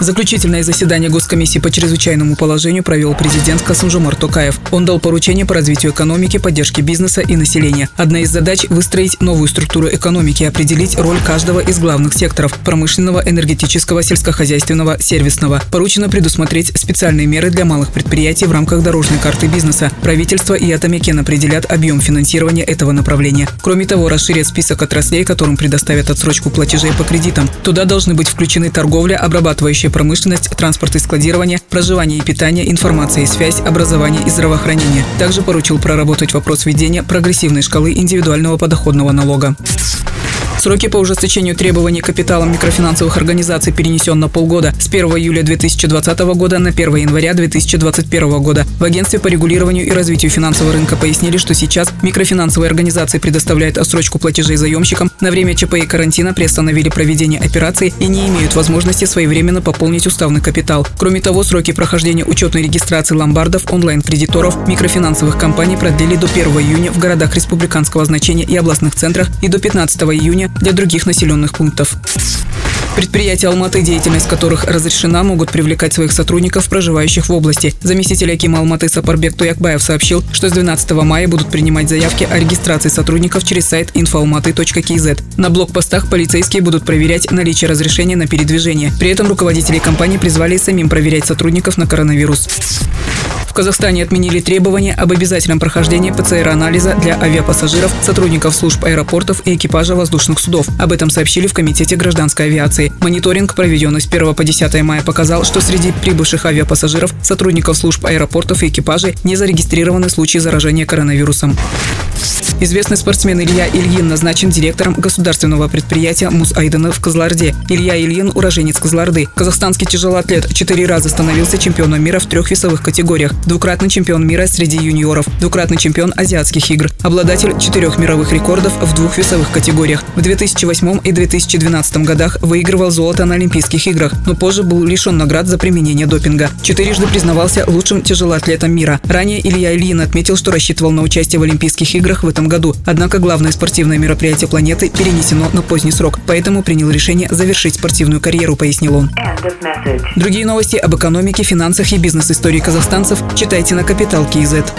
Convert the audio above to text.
Заключительное заседание Госкомиссии по чрезвычайному положению провел президент Касымжумар Токаев. Он дал поручение по развитию экономики, поддержке бизнеса и населения. Одна из задач – выстроить новую структуру экономики и определить роль каждого из главных секторов – промышленного, энергетического, сельскохозяйственного, сервисного. Поручено предусмотреть специальные меры для малых предприятий в рамках дорожной карты бизнеса. Правительство и Атамекен определят объем финансирования этого направления. Кроме того, расширят список отраслей, которым предоставят отсрочку платежей по кредитам. Туда должны быть включены торговля, обрабатывающая обеспечивающая промышленность, транспорт и складирование, проживание и питание, информация и связь, образование и здравоохранение. Также поручил проработать вопрос введения прогрессивной шкалы индивидуального подоходного налога. Сроки по ужесточению требований капиталом микрофинансовых организаций перенесен на полгода с 1 июля 2020 года на 1 января 2021 года. В Агентстве по регулированию и развитию финансового рынка пояснили, что сейчас микрофинансовые организации предоставляют отсрочку платежей заемщикам, на время ЧП и карантина приостановили проведение операций и не имеют возможности своевременно пополнить уставный капитал. Кроме того, сроки прохождения учетной регистрации ломбардов, онлайн-кредиторов, микрофинансовых компаний продлили до 1 июня в городах республиканского значения и областных центрах и до 15 июня для других населенных пунктов. Предприятия Алматы, деятельность которых разрешена, могут привлекать своих сотрудников, проживающих в области. Заместитель Акима Алматы Сапарбек Туякбаев сообщил, что с 12 мая будут принимать заявки о регистрации сотрудников через сайт infoalmaty.kz. На блокпостах полицейские будут проверять наличие разрешения на передвижение. При этом руководители компании призвали самим проверять сотрудников на коронавирус. Казахстане отменили требования об обязательном прохождении ПЦР-анализа для авиапассажиров, сотрудников служб аэропортов и экипажа воздушных судов. Об этом сообщили в Комитете гражданской авиации. Мониторинг, проведенный с 1 по 10 мая, показал, что среди прибывших авиапассажиров, сотрудников служб аэропортов и экипажей не зарегистрированы случаи заражения коронавирусом. Известный спортсмен Илья Ильин назначен директором государственного предприятия Мус Айдена в Козларде. Илья Ильин – уроженец Козларды. Казахстанский тяжелоатлет четыре раза становился чемпионом мира в трех весовых категориях. Двукратный чемпион мира среди юниоров. Двукратный чемпион азиатских игр. Обладатель четырех мировых рекордов в двух весовых категориях. В 2008 и 2012 годах выигрывал золото на Олимпийских играх, но позже был лишен наград за применение допинга. Четырежды признавался лучшим тяжелоатлетом мира. Ранее Илья Ильин отметил, что рассчитывал на участие в Олимпийских играх в этом году. Однако главное спортивное мероприятие планеты перенесено на поздний срок, поэтому принял решение завершить спортивную карьеру, пояснил он. Другие новости об экономике, финансах и бизнес-истории казахстанцев читайте на Капитал Киезет.